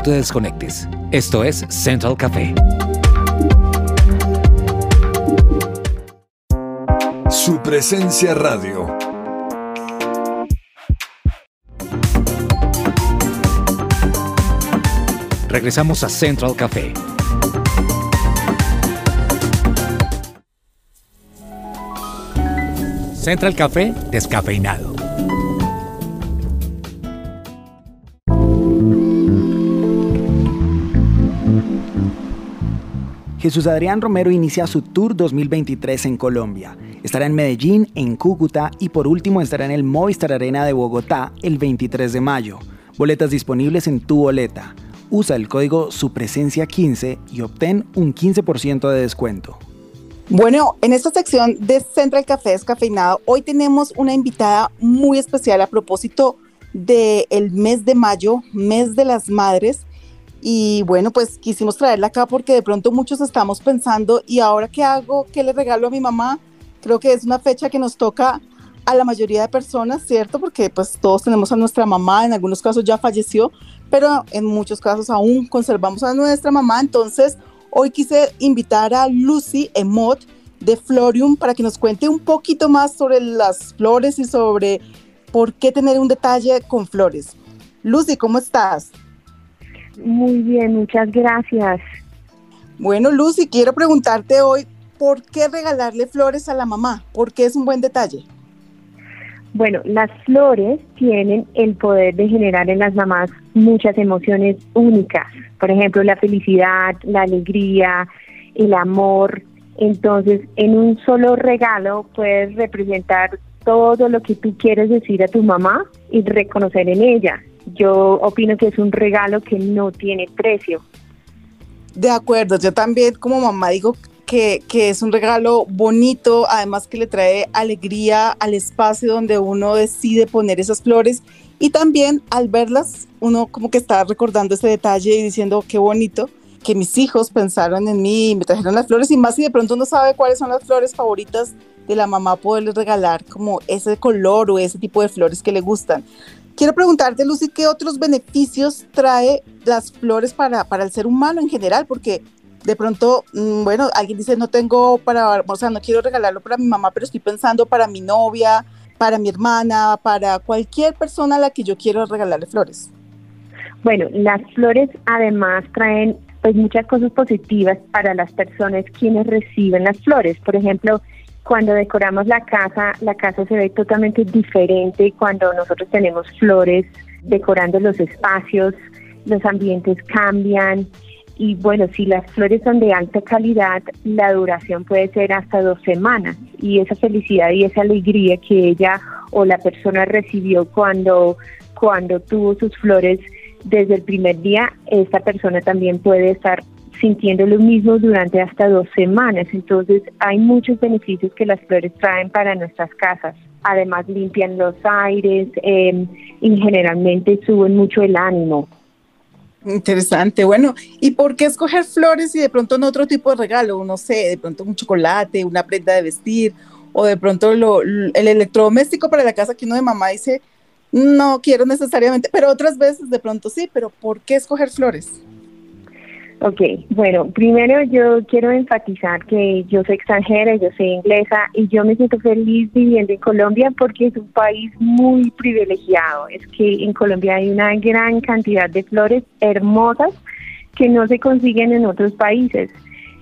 No te desconectes. Esto es Central Café. Su presencia radio. Regresamos a Central Café. Central Café descafeinado. Jesús Adrián Romero inicia su Tour 2023 en Colombia. Estará en Medellín, en Cúcuta y por último estará en el Movistar Arena de Bogotá el 23 de mayo. Boletas disponibles en tu boleta. Usa el código SUPRESENCIA15 y obtén un 15% de descuento. Bueno, en esta sección de Central Café Descafeinado, hoy tenemos una invitada muy especial a propósito del mes de mayo, mes de las madres. Y bueno, pues quisimos traerla acá porque de pronto muchos estamos pensando, ¿y ahora qué hago? ¿Qué le regalo a mi mamá? Creo que es una fecha que nos toca a la mayoría de personas, ¿cierto? Porque pues todos tenemos a nuestra mamá, en algunos casos ya falleció, pero en muchos casos aún conservamos a nuestra mamá. Entonces, Hoy quise invitar a Lucy Emot de Florium para que nos cuente un poquito más sobre las flores y sobre por qué tener un detalle con flores. Lucy, ¿cómo estás? Muy bien, muchas gracias. Bueno, Lucy, quiero preguntarte hoy, ¿por qué regalarle flores a la mamá? ¿Por qué es un buen detalle? Bueno, las flores tienen el poder de generar en las mamás muchas emociones únicas. Por ejemplo, la felicidad, la alegría, el amor. Entonces, en un solo regalo puedes representar todo lo que tú quieres decir a tu mamá y reconocer en ella. Yo opino que es un regalo que no tiene precio. De acuerdo, yo también como mamá digo que, que, es un regalo bonito, además que le trae alegría al espacio donde uno decide poner esas flores y también al verlas uno como que está recordando ese detalle y diciendo qué bonito que mis hijos pensaron en mí y me trajeron las flores y más si de pronto uno sabe cuáles son las flores favoritas de la mamá poderle regalar como ese color o ese tipo de flores que le gustan. Quiero preguntarte, Lucy, ¿qué otros beneficios trae las flores para, para el ser humano en general? Porque de pronto, mm, bueno, alguien dice, no tengo para, o sea, no quiero regalarlo para mi mamá, pero estoy pensando para mi novia, para mi hermana, para cualquier persona a la que yo quiero regalarle flores. Bueno, las flores además traen pues muchas cosas positivas para las personas quienes reciben las flores. Por ejemplo, cuando decoramos la casa, la casa se ve totalmente diferente cuando nosotros tenemos flores decorando los espacios, los ambientes cambian. Y bueno, si las flores son de alta calidad, la duración puede ser hasta dos semanas. Y esa felicidad y esa alegría que ella o la persona recibió cuando, cuando tuvo sus flores desde el primer día, esta persona también puede estar sintiendo lo mismo durante hasta dos semanas. Entonces hay muchos beneficios que las flores traen para nuestras casas. Además limpian los aires eh, y generalmente suben mucho el ánimo. Interesante, bueno, ¿y por qué escoger flores y de pronto no otro tipo de regalo? No sé, de pronto un chocolate, una prenda de vestir o de pronto lo, el electrodoméstico para la casa que uno de mamá dice, no quiero necesariamente, pero otras veces de pronto sí, pero ¿por qué escoger flores? Ok, bueno, primero yo quiero enfatizar que yo soy extranjera, yo soy inglesa y yo me siento feliz viviendo en Colombia porque es un país muy privilegiado. Es que en Colombia hay una gran cantidad de flores hermosas que no se consiguen en otros países.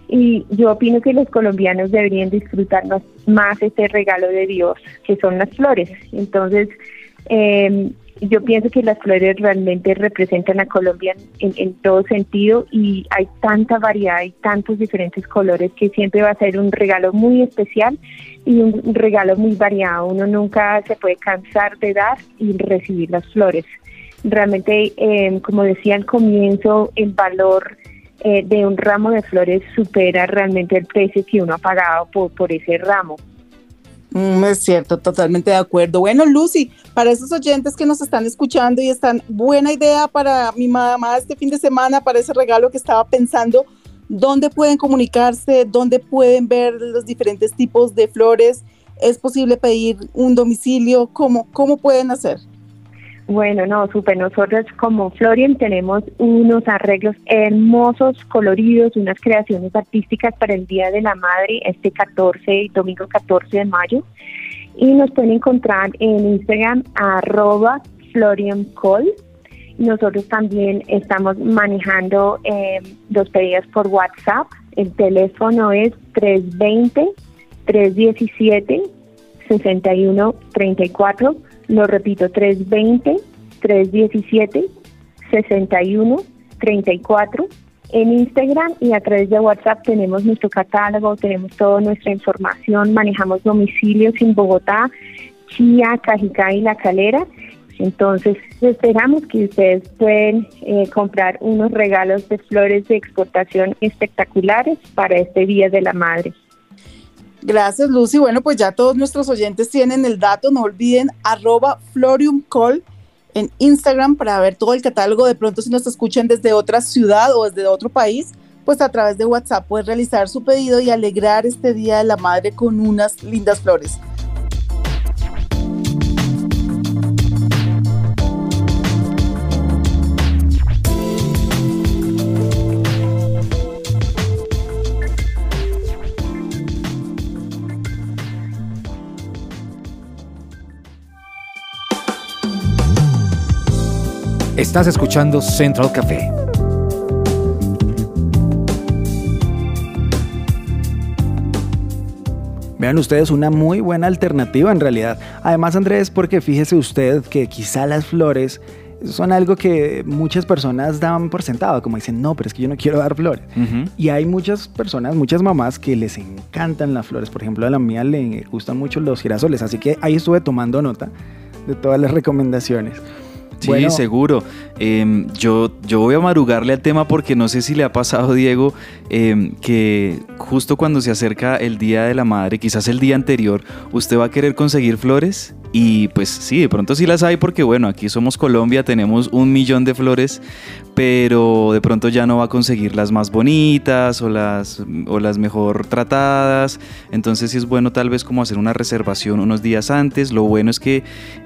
Y yo opino que los colombianos deberían disfrutar más este regalo de Dios, que son las flores. Entonces, eh, yo pienso que las flores realmente representan a Colombia en, todo sentido y hay tanta variedad y tantos diferentes colores que siempre va a ser un regalo muy especial y un regalo muy variado. Uno nunca se puede cansar de dar y recibir las flores. Realmente, eh, como decía al comienzo, el valor eh, de un ramo de flores supera realmente el precio que uno ha pagado por, por ese ramo. Mm, es cierto, totalmente de acuerdo. Bueno, Lucy, para esos oyentes que nos están escuchando y están, buena idea para mi mamá este fin de semana, para ese regalo que estaba pensando, ¿dónde pueden comunicarse? ¿Dónde pueden ver los diferentes tipos de flores? ¿Es posible pedir un domicilio? ¿Cómo, cómo pueden hacer? Bueno, no, súper. Nosotros como Florian tenemos unos arreglos hermosos, coloridos, unas creaciones artísticas para el Día de la Madre, este 14, domingo 14 de mayo. Y nos pueden encontrar en Instagram arroba FlorianCall. Nosotros también estamos manejando los pedidos por WhatsApp. El teléfono es 320 317 6134 lo repito, 320-317-6134 en Instagram y a través de WhatsApp tenemos nuestro catálogo, tenemos toda nuestra información, manejamos domicilios en Bogotá, Chía, Cajicá y La Calera. Entonces esperamos que ustedes pueden eh, comprar unos regalos de flores de exportación espectaculares para este Día de la Madre. Gracias, Lucy. Bueno, pues ya todos nuestros oyentes tienen el dato. No olviden arroba floriumcall en Instagram para ver todo el catálogo. De pronto, si nos escuchan desde otra ciudad o desde otro país, pues a través de WhatsApp pueden realizar su pedido y alegrar este Día de la Madre con unas lindas flores. Estás escuchando Central Café. Vean ustedes una muy buena alternativa en realidad. Además, Andrés, porque fíjese usted que quizá las flores son algo que muchas personas dan por sentado, como dicen, no, pero es que yo no quiero dar flores. Y hay muchas personas, muchas mamás que les encantan las flores. Por ejemplo, a la mía le gustan mucho los girasoles, así que ahí estuve tomando nota de todas las recomendaciones. Sí, seguro. Em, yo, yo voy a marugarle al tema porque no sé si le ha pasado, Diego, em, que justo cuando se acerca el Día de la Madre, quizás el día anterior, usted va a querer conseguir flores y pues sí, de pronto sí las hay porque bueno, aquí somos Colombia, tenemos un millón de flores, pero de pronto ya no va a conseguir las más bonitas o las, o las mejor tratadas. Entonces sí es bueno tal vez como hacer una reservación unos días antes. Lo bueno es que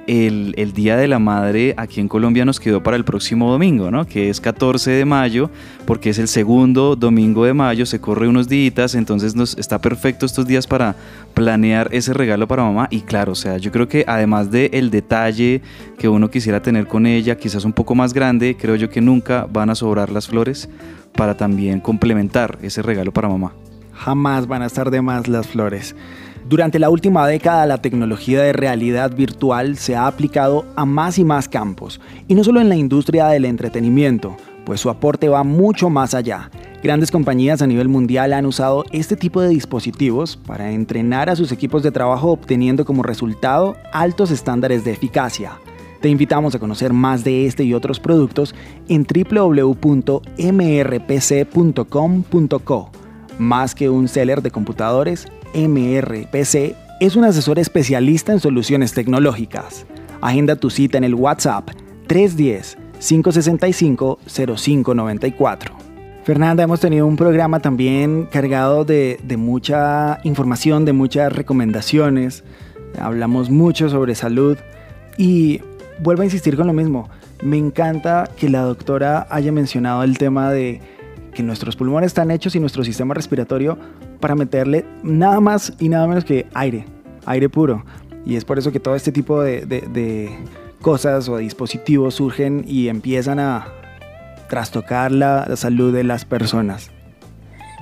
el, el Día de la Madre aquí en Colombia nos quedó para el próximo domingo, ¿no? Que es 14 de mayo, porque es el segundo domingo de mayo, se corre unos días, entonces nos está perfecto estos días para planear ese regalo para mamá. Y claro, o sea, yo creo que además del el detalle que uno quisiera tener con ella, quizás un poco más grande, creo yo que nunca van a sobrar las flores para también complementar ese regalo para mamá. Jamás van a estar de más las flores. Durante la última década la tecnología de realidad virtual se ha aplicado a más y más campos, y no solo en la industria del entretenimiento, pues su aporte va mucho más allá. Grandes compañías a nivel mundial han usado este tipo de dispositivos para entrenar a sus equipos de trabajo obteniendo como resultado altos estándares de eficacia. Te invitamos a conocer más de este y otros productos en www.mrpc.com.co. Más que un seller de computadores, MRPC es un asesor especialista en soluciones tecnológicas. Agenda tu cita en el WhatsApp 310-565-0594. Fernanda, hemos tenido un programa también cargado de, de, mucha información, de muchas recomendaciones. Hablamos mucho sobre salud y vuelvo a insistir con lo mismo. Me encanta que la doctora haya mencionado el tema de que nuestros pulmones están hechos y nuestro sistema respiratorio para meterle nada más y nada menos que aire, aire puro. Y es por eso que todo este tipo de, cosas o dispositivos surgen y empiezan a trastocar la, la, salud de las personas.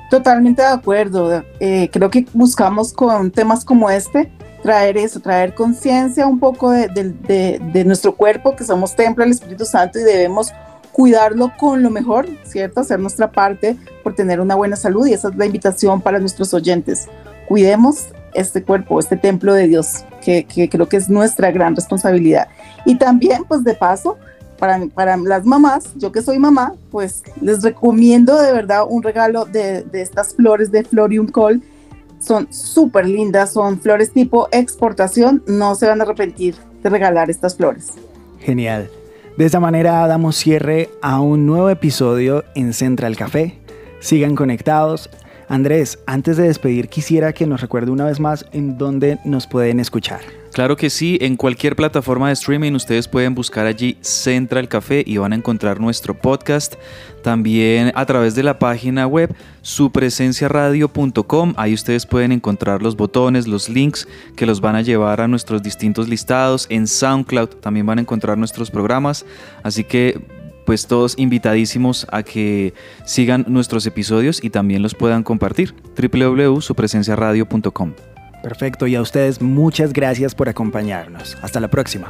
Totalmente de acuerdo. Eh, creo que buscamos con temas como este traer eso, traer conciencia un poco de, de, nuestro cuerpo, que somos templo del Espíritu Santo y debemos cuidarlo con lo mejor, ¿cierto? Hacer nuestra parte por tener una buena salud y esa es la invitación para nuestros oyentes. Cuidemos este cuerpo, este templo de Dios, que, creo que es nuestra gran responsabilidad. Y también, pues de paso, para, para, las mamás, yo que soy mamá, pues les recomiendo de verdad un regalo de, de estas flores de Florium Col son súper lindas, son flores tipo exportación, no se van a arrepentir de regalar estas flores. Genial. De esta manera damos cierre a un nuevo episodio en Central Café. Sigan conectados. Andrés, antes de despedir quisiera que nos recuerde una vez más en dónde nos pueden escuchar. Claro que sí, en cualquier plataforma de streaming ustedes pueden buscar allí Central Café y van a encontrar nuestro podcast. También a través de la página web supresenciaradio.com, ahí ustedes pueden encontrar los botones, los links que los van a llevar a nuestros distintos listados. En SoundCloud también van a encontrar nuestros programas, así que pues todos invitadísimos a que sigan nuestros episodios y también los puedan compartir. www.supresenciaradio.com. Perfecto, y a ustedes muchas gracias por acompañarnos. Hasta la próxima.